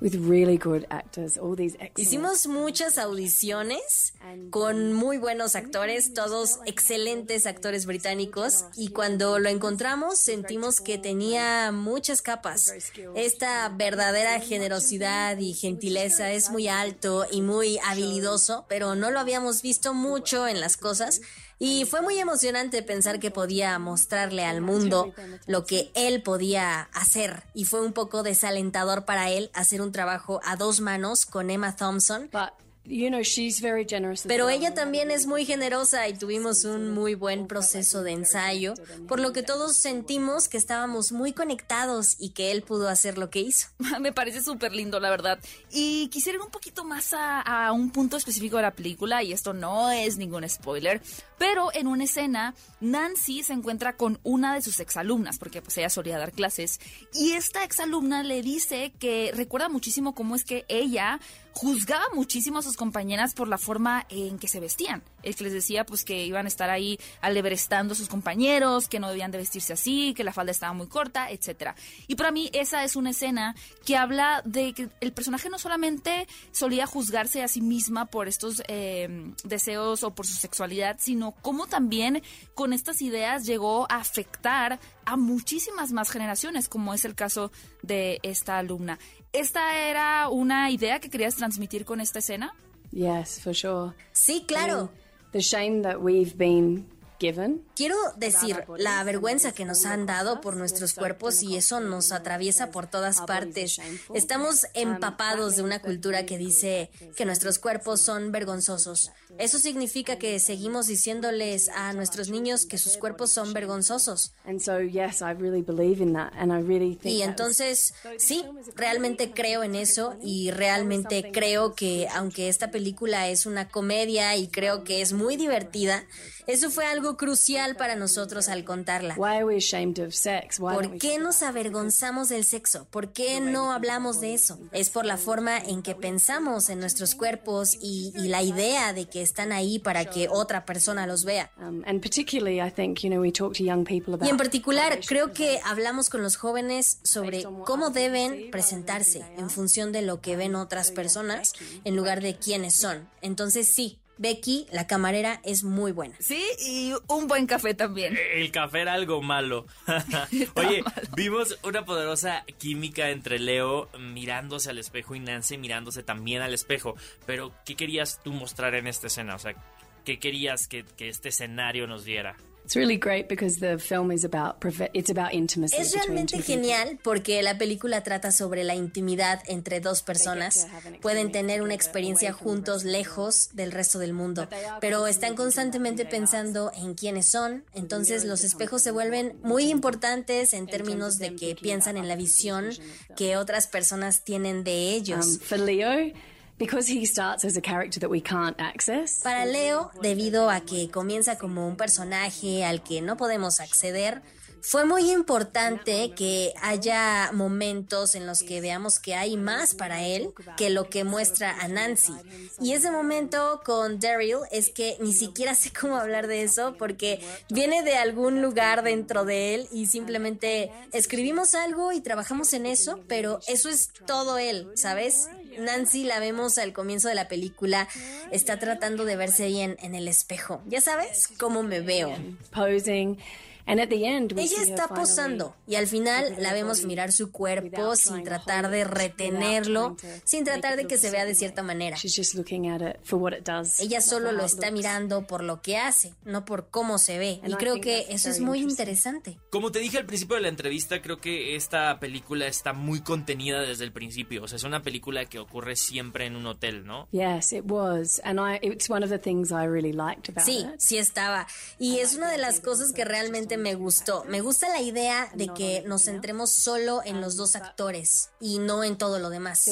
With really good actors, all these Hicimos muchas audiciones con muy buenos actores, todos excelentes actores británicos, y cuando lo encontramos sentimos que tenía muchas capas. Esta verdadera generosidad y gentileza es muy alto y muy habilidoso, pero no lo habíamos visto mucho en las cosas. Y fue muy emocionante pensar que podía mostrarle al mundo lo que él podía hacer. Y fue un poco desalentador para él hacer un trabajo a dos manos con Emma Thompson. But you know, she's very generous. as Pero ella también es muy generosa y tuvimos un muy buen proceso de ensayo, por lo que todos sentimos que estábamos muy conectados y que él pudo hacer lo que hizo. <laughs> Me parece súper lindo, la verdad. Y quisiera ir un poquito más a, a un punto específico de la película, y esto no es ningún spoiler, pero en una escena, Nancy se encuentra con una de sus exalumnas, porque pues ella solía dar clases, y esta exalumna le dice que recuerda muchísimo cómo es que ella juzgaba muchísimo a sus compañeras por la forma en que se vestían. El que les decía pues que iban a estar ahí alebrestando a sus compañeros, que no debían de vestirse así, que la falda estaba muy corta, etcétera. Y para mí esa es una escena que habla de que el personaje no solamente solía juzgarse a sí misma por estos eh, deseos o por su sexualidad, sino cómo también con estas ideas llegó a afectar a muchísimas más generaciones, como es el caso de esta alumna. ¿Esta era una idea que querías transmitir con esta escena? Yes, for sure. Sí, claro. The shame that we've been. Quiero decir, la vergüenza que nos han dado por nuestros cuerpos y eso nos atraviesa por todas partes. Estamos empapados de una cultura que dice que nuestros cuerpos son vergonzosos. Eso significa que seguimos diciéndoles a nuestros niños que sus cuerpos son vergonzosos. And so, yes, I really believe in that. And I really think Y that's- entonces, sí, realmente creo en eso y realmente creo que aunque esta película es una comedia y creo que es muy divertida, eso fue algo crucial para nosotros al contarla. ¿Por qué nos avergonzamos del sexo? ¿Por qué no hablamos de eso? Es por la forma en que pensamos en nuestros cuerpos y, y la idea de que están ahí para que otra persona los vea. Um, and particularly, I think, you know, we talk to young people about Y en particular, creo que hablamos con los jóvenes sobre cómo deben presentarse en función de lo que ven otras personas en lugar de quiénes son. Entonces sí, Becky, la camarera, es muy buena. Sí, y un buen café también. El café era algo malo. <laughs> Oye, vimos una poderosa química entre Leo mirándose al espejo y Nancy mirándose también al espejo. Pero, ¿qué querías tú mostrar en esta escena? O sea, ¿qué querías que, que este escenario nos diera? It's really great because the film is about profe- it's about intimacy. Es realmente genial porque la película trata sobre la intimidad entre dos personas. Pueden tener una experiencia juntos lejos del resto del mundo, pero están constantemente pensando en quiénes son. Entonces los espejos se vuelven muy importantes en términos de que piensan en la visión que otras personas tienen de Um, ellos. for Leo, because he starts as a character that we can't access. Para Leo, debido a que comienza como un personaje al que no podemos acceder, fue muy importante que haya momentos en los que veamos que hay más para él que lo que muestra a Nancy. Y ese momento con Daryl es que ni siquiera sé cómo hablar de eso porque viene de algún lugar dentro de él y simplemente escribimos algo y trabajamos en eso, pero eso es todo él, ¿sabes? Nancy la vemos al comienzo de la película, está tratando de verse bien en el espejo. Ya sabes cómo me veo. posing, and at the end, we Ella está posando y al final la vemos mirar su cuerpo sin tratar de retenerlo, sin tratar de que se vea de cierta manera. She's just looking at it for what it does. Ella solo lo está mirando por lo que hace, no por cómo se ve. Y creo que eso es muy interesante. Como te dije al principio de la entrevista, creo que esta película está muy contenida desde el principio. O sea, es una película que ocurre siempre en un hotel, ¿no? Yes, it was, and I. It's one of the things I really liked about Sí, it. sí estaba. Y es una de las cosas que realmente me gustó. Me gusta la idea de que nos centremos solo en los dos actores y no en todo lo demás.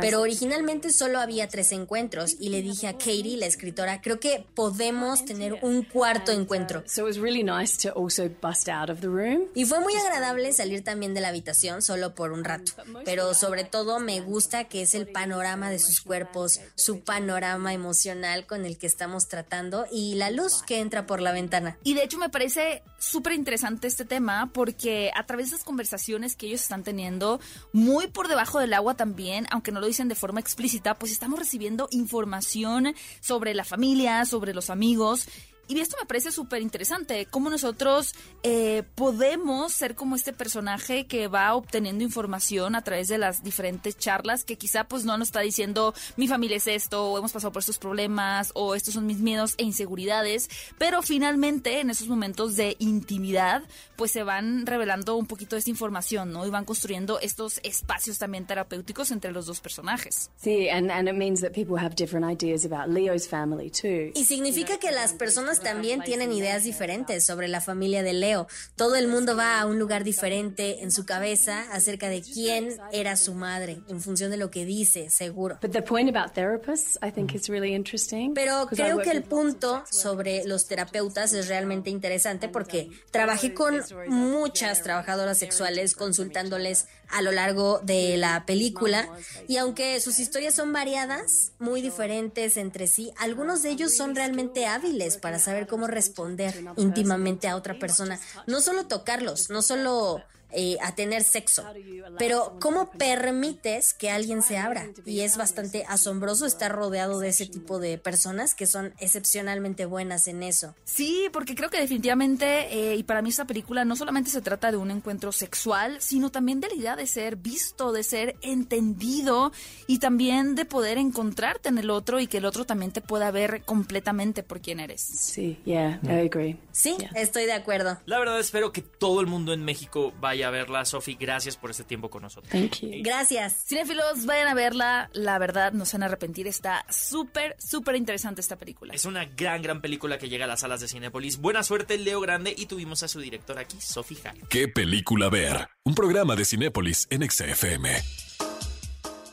Pero originalmente solo había tres encuentros y le dije a Katie, la escritora, creo que podemos tener un cuarto encuentro. so it was really nice to also bust out of the room. Y fue muy agradable salir también de la habitación solo por un rato, pero sobre todo me gusta que es el panorama de sus cuerpos, su panorama emocional con el que estamos tratando y la luz que entra por la ventana. Y de hecho me parece súper interesante este tema porque a través de esas conversaciones que ellos están teniendo, muy por debajo del agua también, aunque no lo dicen de forma explícita, pues estamos recibiendo información sobre la familia, sobre los amigos y esto me parece súper interesante, cómo nosotros eh, podemos ser como este personaje que va obteniendo información a través de las diferentes charlas, que quizá pues no nos está diciendo mi familia es esto, o hemos pasado por estos problemas, o estos son mis miedos e inseguridades, pero finalmente en esos momentos de intimidad pues se van revelando un poquito de esta información, ¿no? Y van construyendo estos espacios también terapéuticos entre los dos personajes. Sí, and, and it means that people have different ideas about Leo's family too. Y significa que las personas también tienen ideas diferentes sobre la familia de Leo. Todo el mundo va a un lugar diferente en su cabeza acerca de quién era su madre, en función de lo que dice, seguro. But the point about therapists, I think, is really interesting. Pero creo que el punto sobre los terapeutas es realmente interesante porque trabajé con muchas trabajadoras sexuales consultándoles a lo largo de la película y aunque sus historias son variadas, muy diferentes entre sí, algunos de ellos son realmente hábiles para saber cómo responder íntimamente a otra persona. No solo tocarlos, no solo eh, a tener sexo, pero cómo permites que alguien se abra. Y es bastante asombroso estar rodeado de ese tipo de personas que son excepcionalmente buenas en eso. Sí, porque creo que definitivamente, eh, y para mí esta película no solamente se trata de un encuentro sexual, sino también de la idea de ser visto, de ser entendido y también de poder encontrarte en el otro y que el otro también te pueda ver completamente por quién eres. Sí, yeah, I agree. Sí, estoy de acuerdo. La verdad espero que todo el mundo en México vaya a verla. Sofi, gracias por este tiempo con nosotros. Thank you. Gracias. Cinefilos, vayan a verla, la verdad no se van a arrepentir, está súper, súper interesante esta película. Es una gran, gran película que llega a las salas de Cinépolis. Buena suerte, Leo Grande, y tuvimos a su director aquí, Sofi Jai. ¿Qué película ver? Un programa de Cinépolis en XFM.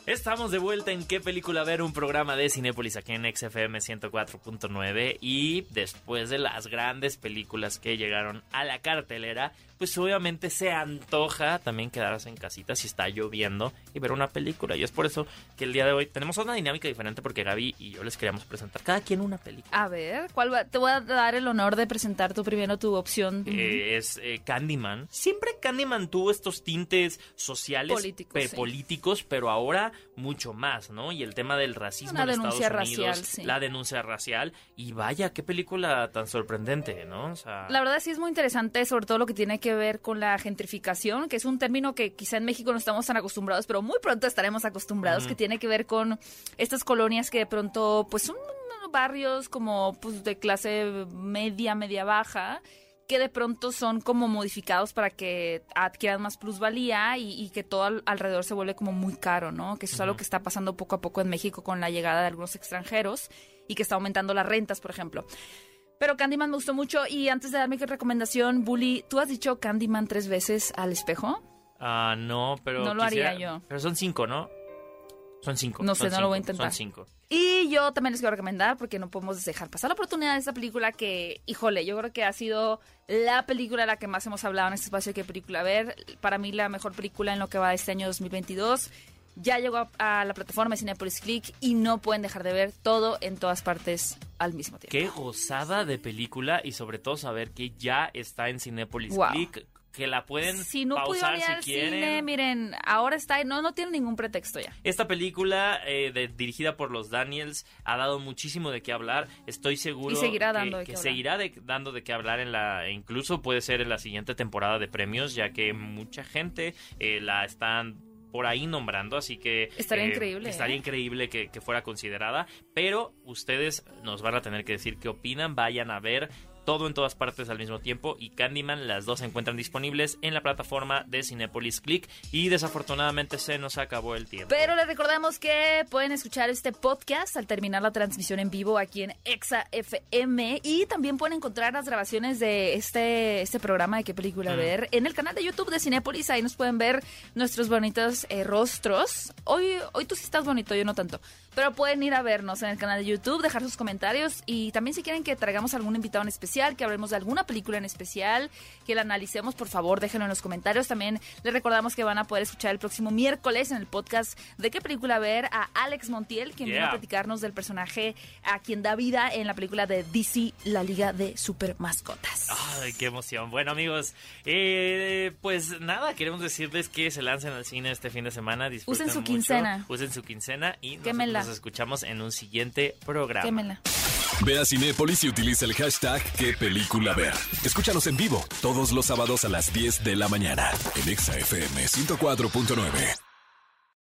Estamos de vuelta en qué película ver, un programa de Cinépolis aquí en XFM 104.9 y después de las grandes películas que llegaron a la cartelera, pues obviamente se antoja también quedarse en casita si está lloviendo y ver una película. Y es por eso que el día de hoy tenemos una dinámica diferente porque Gaby y yo les queríamos presentar cada quien una película. A ver, ¿cuál va? Te voy a dar el honor de presentar tú primero tu opción. Eh, es eh, Candyman. Siempre Candyman tuvo estos tintes sociales, Políticos, pe- sí. políticos, pero ahora mucho más, ¿no? Y el tema del racismo Una en denuncia Estados Unidos, racial, sí. la denuncia racial y vaya qué película tan sorprendente, ¿no? O sea, La verdad sí es muy interesante, sobre todo lo que tiene que ver con la gentrificación, que es un término que quizá en México no estamos tan acostumbrados, pero muy pronto estaremos acostumbrados, que tiene que ver con estas colonias que de pronto, pues son barrios como pues de clase media, media baja, que de pronto son como modificados para que adquieran más plusvalía y, y que todo al- alrededor se vuelve como muy caro, ¿no? Que eso es algo que está pasando poco a poco en México con la llegada de algunos extranjeros y que está aumentando las rentas, por ejemplo. Pero Candyman me gustó mucho y antes de darme mi recomendación, Bully, ¿tú has dicho Candyman tres veces al espejo? ah, no, pero No lo haría yo. Pero son cinco, ¿no? Son cinco. No sé, no lo voy a intentar. Son cinco. Y yo también les quiero recomendar, porque no podemos dejar pasar la oportunidad de esta película que, híjole, yo creo que ha sido la película de la que más hemos hablado en este espacio de qué película ver. Para mí la mejor película en lo que va de este año 2022. Ya llegó a, a la plataforma de Cinepolis Click y no pueden dejar de ver todo en todas partes al mismo tiempo. Qué gozada de película y sobre todo saber que ya está en Cinépolis Wow. Click, que la pueden Si no pausar si quieren. cine, miren, ahora está, no, no tiene ningún pretexto ya. Esta película, eh, de- dirigida por los Daniels, ha dado muchísimo de qué hablar. Estoy seguro Y seguirá que, dando de que hablar. seguirá de- dando de qué hablar en la, incluso puede ser en la siguiente temporada de premios, ya que mucha gente eh, la están por ahí nombrando, así que Estaría increíble, estaría ¿eh? increíble que, que fuera considerada, pero ustedes nos van a tener que decir qué opinan, vayan a ver todo en todas partes al mismo tiempo y Candyman las dos se encuentran disponibles en la plataforma de Cinepolis Click y desafortunadamente se nos acabó el tiempo. Pero les recordamos que pueden escuchar este podcast al terminar la transmisión en vivo aquí en Exa FM y también pueden encontrar las grabaciones de este, este programa de qué película Mm. ver en el canal de YouTube de Cinépolis. Ahí nos pueden ver nuestros bonitos eh, rostros. Hoy, hoy tú sí estás bonito, yo no tanto. Pero pueden ir a vernos en el canal de YouTube, dejar sus comentarios y también si quieren que traigamos algún invitado en especial, que hablemos de alguna película en especial, que la analicemos, por favor, déjenlo en los comentarios. También les recordamos que van a poder escuchar el próximo miércoles en el podcast de qué película ver a Alex Montiel, quien viene a platicarnos del personaje a quien da vida en la película de DC, la Liga de Super Mascotas. Ay, qué emoción. Bueno, amigos, eh, pues nada, queremos decirles que se lancen al cine este fin de semana. Usen su quincena. Usen su quincena y nos, escuchamos en un siguiente programa. Quémela. Ve a Cinépolis y utiliza el hashtag qué película ver. Escúchanos en vivo todos los sábados a las 10 de la mañana en ExaFM 104.9.